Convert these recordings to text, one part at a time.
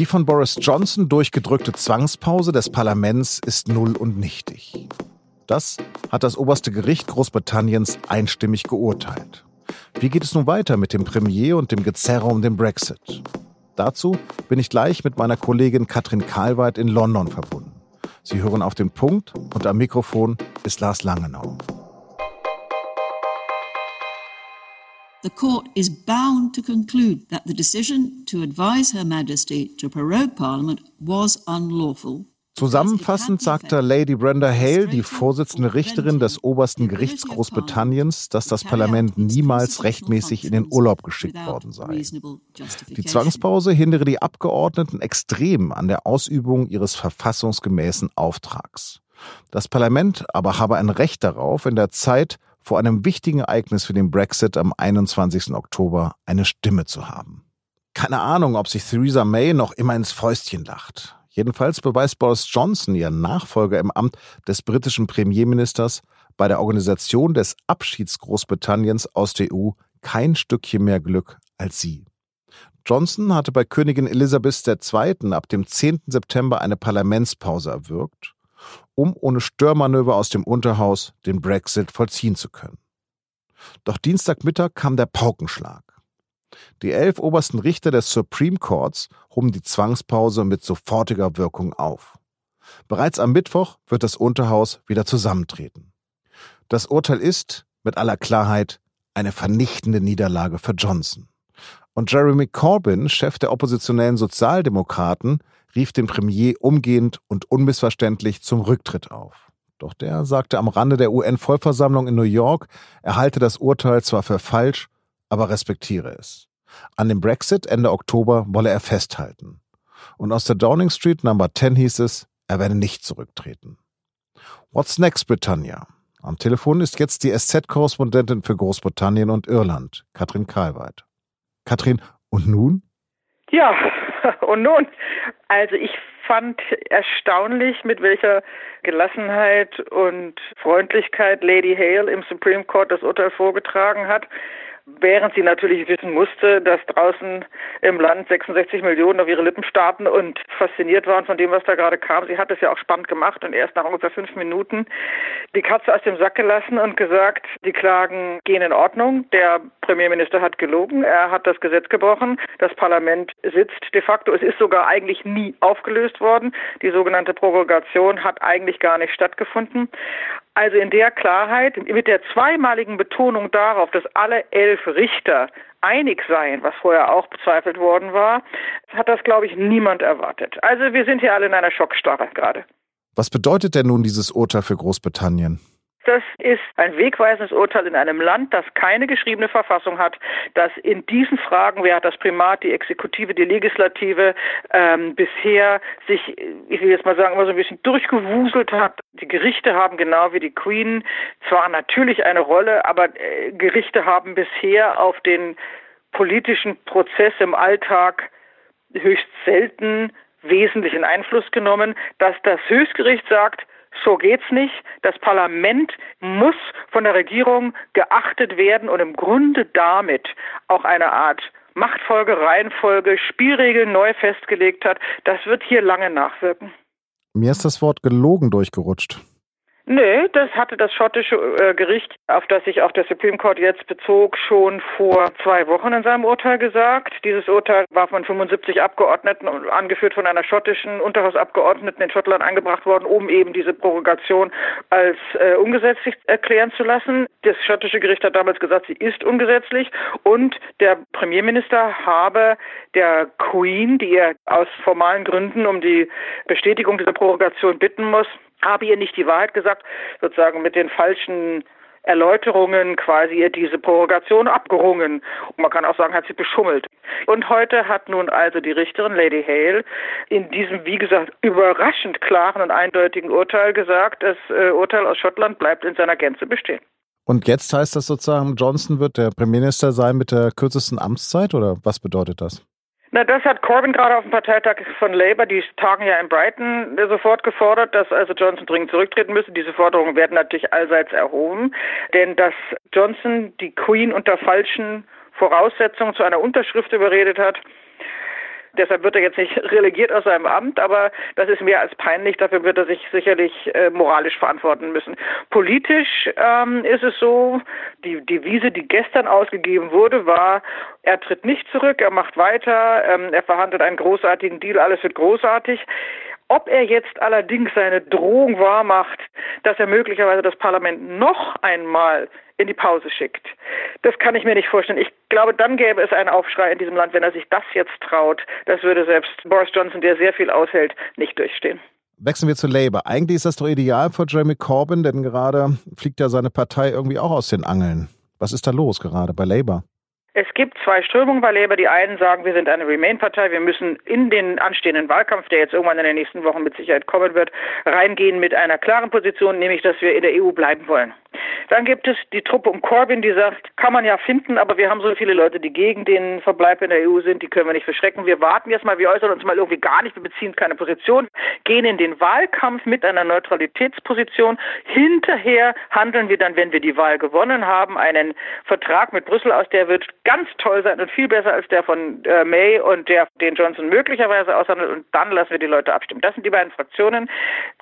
Die von Boris Johnson durchgedrückte Zwangspause des Parlaments ist null und nichtig. Das hat das oberste Gericht Großbritanniens einstimmig geurteilt. Wie geht es nun weiter mit dem Premier und dem Gezerre um den Brexit? Dazu bin ich gleich mit meiner Kollegin Katrin Karlweit in London verbunden. Sie hören auf den Punkt und am Mikrofon ist Lars Langenau. The court is bound to conclude that the decision to advise Her Majesty to prorogue Parliament was unlawful Zusammenfassend sagte Lady Brenda Hale, die Vorsitzende Richterin des obersten Gerichts Großbritanniens, dass das Parlament niemals rechtmäßig in den Urlaub geschickt worden sei. Die Zwangspause hindere die Abgeordneten extrem an der Ausübung ihres verfassungsgemäßen Auftrags. Das Parlament aber habe ein Recht darauf, in der Zeit vor einem wichtigen Ereignis für den Brexit am 21. Oktober eine Stimme zu haben. Keine Ahnung, ob sich Theresa May noch immer ins Fäustchen lacht. Jedenfalls beweist Boris Johnson, ihr Nachfolger im Amt des britischen Premierministers, bei der Organisation des Abschieds Großbritanniens aus der EU kein Stückchen mehr Glück als sie. Johnson hatte bei Königin Elisabeth II. ab dem 10. September eine Parlamentspause erwirkt, um ohne Störmanöver aus dem Unterhaus den Brexit vollziehen zu können. Doch Dienstagmittag kam der Paukenschlag. Die elf obersten Richter des Supreme Courts hoben die Zwangspause mit sofortiger Wirkung auf. Bereits am Mittwoch wird das Unterhaus wieder zusammentreten. Das Urteil ist, mit aller Klarheit, eine vernichtende Niederlage für Johnson. Und Jeremy Corbyn, Chef der oppositionellen Sozialdemokraten, rief den Premier umgehend und unmissverständlich zum Rücktritt auf. Doch der sagte am Rande der UN-Vollversammlung in New York, er halte das Urteil zwar für falsch, aber respektiere es. An dem Brexit Ende Oktober wolle er festhalten. Und aus der Downing Street Number 10 hieß es, er werde nicht zurücktreten. What's next, Britannia? Am Telefon ist jetzt die SZ-Korrespondentin für Großbritannien und Irland, Katrin Karlweit. Katrin, und nun? Ja, und nun? Also ich fand erstaunlich, mit welcher Gelassenheit und Freundlichkeit Lady Hale im Supreme Court das Urteil vorgetragen hat während sie natürlich wissen musste, dass draußen im Land 66 Millionen auf ihre Lippen starten und fasziniert waren von dem, was da gerade kam. Sie hat es ja auch spannend gemacht und erst nach ungefähr fünf Minuten die Katze aus dem Sack gelassen und gesagt, die Klagen gehen in Ordnung. Der Premierminister hat gelogen, er hat das Gesetz gebrochen, das Parlament sitzt de facto. Es ist sogar eigentlich nie aufgelöst worden. Die sogenannte Prorogation hat eigentlich gar nicht stattgefunden. Also in der Klarheit, mit der zweimaligen Betonung darauf, dass alle elf Richter einig seien, was vorher auch bezweifelt worden war, hat das, glaube ich, niemand erwartet. Also wir sind hier alle in einer Schockstarre gerade. Was bedeutet denn nun dieses Urteil für Großbritannien? Das ist ein wegweisendes Urteil in einem Land, das keine geschriebene Verfassung hat, das in diesen Fragen, wer hat das Primat, die Exekutive, die Legislative, ähm, bisher sich, ich will jetzt mal sagen, immer so ein bisschen durchgewuselt hat. Die Gerichte haben genau wie die Queen zwar natürlich eine Rolle, aber äh, Gerichte haben bisher auf den politischen Prozess im Alltag höchst selten wesentlichen Einfluss genommen, dass das Höchstgericht sagt, so geht's nicht. Das Parlament muss von der Regierung geachtet werden und im Grunde damit auch eine Art Machtfolge, Reihenfolge, Spielregeln neu festgelegt hat. Das wird hier lange nachwirken. Mir ist das Wort gelogen durchgerutscht. Nö, das hatte das schottische äh, Gericht, auf das sich auch der Supreme Court jetzt bezog, schon vor zwei Wochen in seinem Urteil gesagt. Dieses Urteil war von 75 Abgeordneten, angeführt von einer schottischen Unterhausabgeordneten in Schottland eingebracht worden, um eben diese Prorogation als äh, ungesetzlich erklären zu lassen. Das schottische Gericht hat damals gesagt, sie ist ungesetzlich und der Premierminister habe der Queen, die er aus formalen Gründen um die Bestätigung dieser Prorogation bitten muss, habe ihr nicht die Wahrheit gesagt, sozusagen mit den falschen Erläuterungen quasi ihr diese Prorogation abgerungen. Und man kann auch sagen, hat sie beschummelt. Und heute hat nun also die Richterin Lady Hale in diesem, wie gesagt, überraschend klaren und eindeutigen Urteil gesagt, das äh, Urteil aus Schottland bleibt in seiner Gänze bestehen. Und jetzt heißt das sozusagen, Johnson wird der Premierminister sein mit der kürzesten Amtszeit oder was bedeutet das? Na, das hat Corbyn gerade auf dem Parteitag von Labour, die tagen ja in Brighton, äh, sofort gefordert, dass also Johnson dringend zurücktreten müsse. Diese Forderungen werden natürlich allseits erhoben, denn dass Johnson die Queen unter falschen Voraussetzungen zu einer Unterschrift überredet hat, Deshalb wird er jetzt nicht relegiert aus seinem Amt, aber das ist mehr als peinlich. Dafür wird er sich sicherlich äh, moralisch verantworten müssen. Politisch ähm, ist es so, die Devise, die gestern ausgegeben wurde, war, er tritt nicht zurück, er macht weiter, ähm, er verhandelt einen großartigen Deal, alles wird großartig. Ob er jetzt allerdings seine Drohung wahrmacht, dass er möglicherweise das Parlament noch einmal in die Pause schickt, das kann ich mir nicht vorstellen. Ich glaube, dann gäbe es einen Aufschrei in diesem Land, wenn er sich das jetzt traut. Das würde selbst Boris Johnson, der sehr viel aushält, nicht durchstehen. Wechseln wir zu Labour. Eigentlich ist das doch ideal für Jeremy Corbyn, denn gerade fliegt ja seine Partei irgendwie auch aus den Angeln. Was ist da los gerade bei Labour? Es gibt zwei Strömungen bei Labour. Die einen sagen, wir sind eine Remain-Partei, wir müssen in den anstehenden Wahlkampf, der jetzt irgendwann in den nächsten Wochen mit Sicherheit kommen wird, reingehen mit einer klaren Position, nämlich, dass wir in der EU bleiben wollen. Dann gibt es die Truppe um Corbyn, die sagt, kann man ja finden, aber wir haben so viele Leute, die gegen den Verbleib in der EU sind, die können wir nicht verschrecken. Wir warten jetzt mal, wir äußern uns mal irgendwie gar nicht, wir beziehen keine Position, gehen in den Wahlkampf mit einer Neutralitätsposition. Hinterher handeln wir dann, wenn wir die Wahl gewonnen haben, einen Vertrag mit Brüssel aus, der wird ganz toll sein und viel besser als der von äh, May und der, den Johnson möglicherweise aushandelt und dann lassen wir die Leute abstimmen. Das sind die beiden Fraktionen.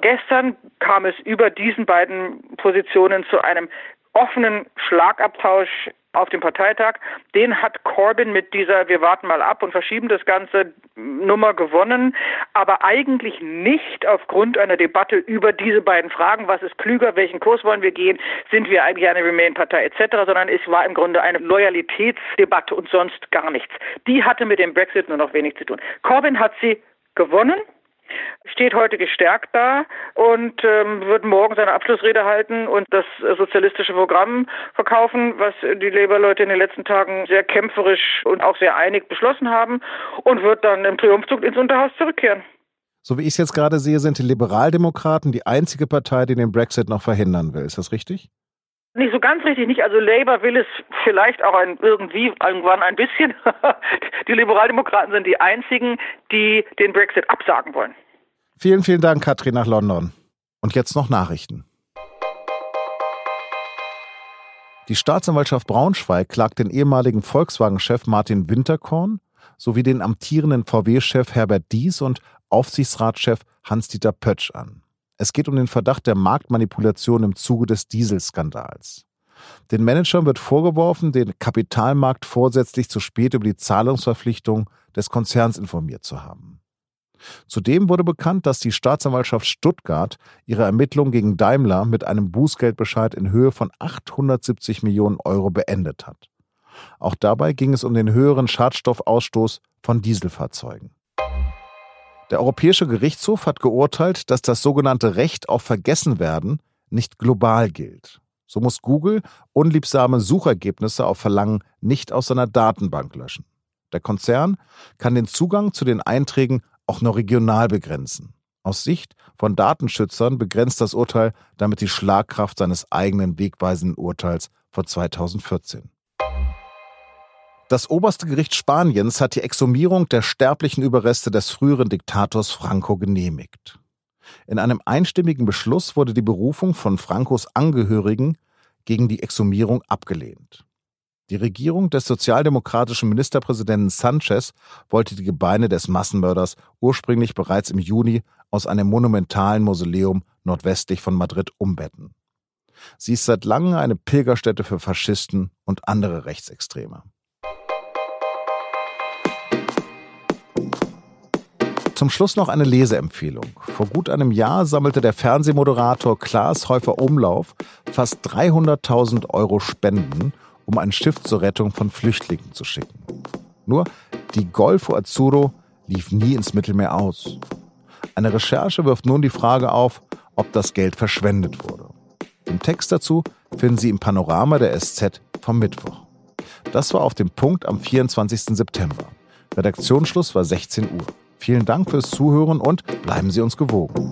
Gestern kam es über diesen beiden Positionen zu einem offenen Schlagabtausch auf dem Parteitag. Den hat Corbyn mit dieser Wir warten mal ab und verschieben das Ganze Nummer gewonnen, aber eigentlich nicht aufgrund einer Debatte über diese beiden Fragen, was ist klüger, welchen Kurs wollen wir gehen, sind wir eigentlich eine Remain-Partei etc., sondern es war im Grunde eine Loyalitätsdebatte und sonst gar nichts. Die hatte mit dem Brexit nur noch wenig zu tun. Corbyn hat sie gewonnen steht heute gestärkt da und ähm, wird morgen seine Abschlussrede halten und das sozialistische Programm verkaufen, was die Labour-Leute in den letzten Tagen sehr kämpferisch und auch sehr einig beschlossen haben und wird dann im Triumphzug ins Unterhaus zurückkehren. So wie ich es jetzt gerade sehe, sind die Liberaldemokraten die einzige Partei, die den Brexit noch verhindern will. Ist das richtig? Nicht so ganz richtig, nicht. Also Labour will es vielleicht auch ein, irgendwie irgendwann ein bisschen. die Liberaldemokraten sind die einzigen, die den Brexit absagen wollen. Vielen, vielen Dank, Katrin, nach London. Und jetzt noch Nachrichten. Die Staatsanwaltschaft Braunschweig klagt den ehemaligen Volkswagen-Chef Martin Winterkorn sowie den amtierenden VW-Chef Herbert Dies und Aufsichtsratschef Hans-Dieter Pötsch an. Es geht um den Verdacht der Marktmanipulation im Zuge des Dieselskandals. Den Managern wird vorgeworfen, den Kapitalmarkt vorsätzlich zu spät über die Zahlungsverpflichtung des Konzerns informiert zu haben. Zudem wurde bekannt, dass die Staatsanwaltschaft Stuttgart ihre Ermittlungen gegen Daimler mit einem Bußgeldbescheid in Höhe von 870 Millionen Euro beendet hat. Auch dabei ging es um den höheren Schadstoffausstoß von Dieselfahrzeugen. Der Europäische Gerichtshof hat geurteilt, dass das sogenannte Recht auf Vergessenwerden nicht global gilt. So muss Google unliebsame Suchergebnisse auf Verlangen nicht aus seiner Datenbank löschen. Der Konzern kann den Zugang zu den Einträgen auch nur regional begrenzen. Aus Sicht von Datenschützern begrenzt das Urteil damit die Schlagkraft seines eigenen wegweisenden Urteils von 2014. Das oberste Gericht Spaniens hat die Exhumierung der sterblichen Überreste des früheren Diktators Franco genehmigt. In einem einstimmigen Beschluss wurde die Berufung von Francos Angehörigen gegen die Exhumierung abgelehnt. Die Regierung des sozialdemokratischen Ministerpräsidenten Sanchez wollte die Gebeine des Massenmörders ursprünglich bereits im Juni aus einem monumentalen Mausoleum nordwestlich von Madrid umbetten. Sie ist seit langem eine Pilgerstätte für Faschisten und andere Rechtsextreme. Zum Schluss noch eine Leseempfehlung. Vor gut einem Jahr sammelte der Fernsehmoderator Klaas Häufer Umlauf fast 300.000 Euro Spenden, um ein Schiff zur Rettung von Flüchtlingen zu schicken. Nur die Golfo Azzurro lief nie ins Mittelmeer aus. Eine Recherche wirft nun die Frage auf, ob das Geld verschwendet wurde. Den Text dazu finden Sie im Panorama der SZ vom Mittwoch. Das war auf dem Punkt am 24. September. Redaktionsschluss war 16 Uhr. Vielen Dank fürs Zuhören und bleiben Sie uns gewogen.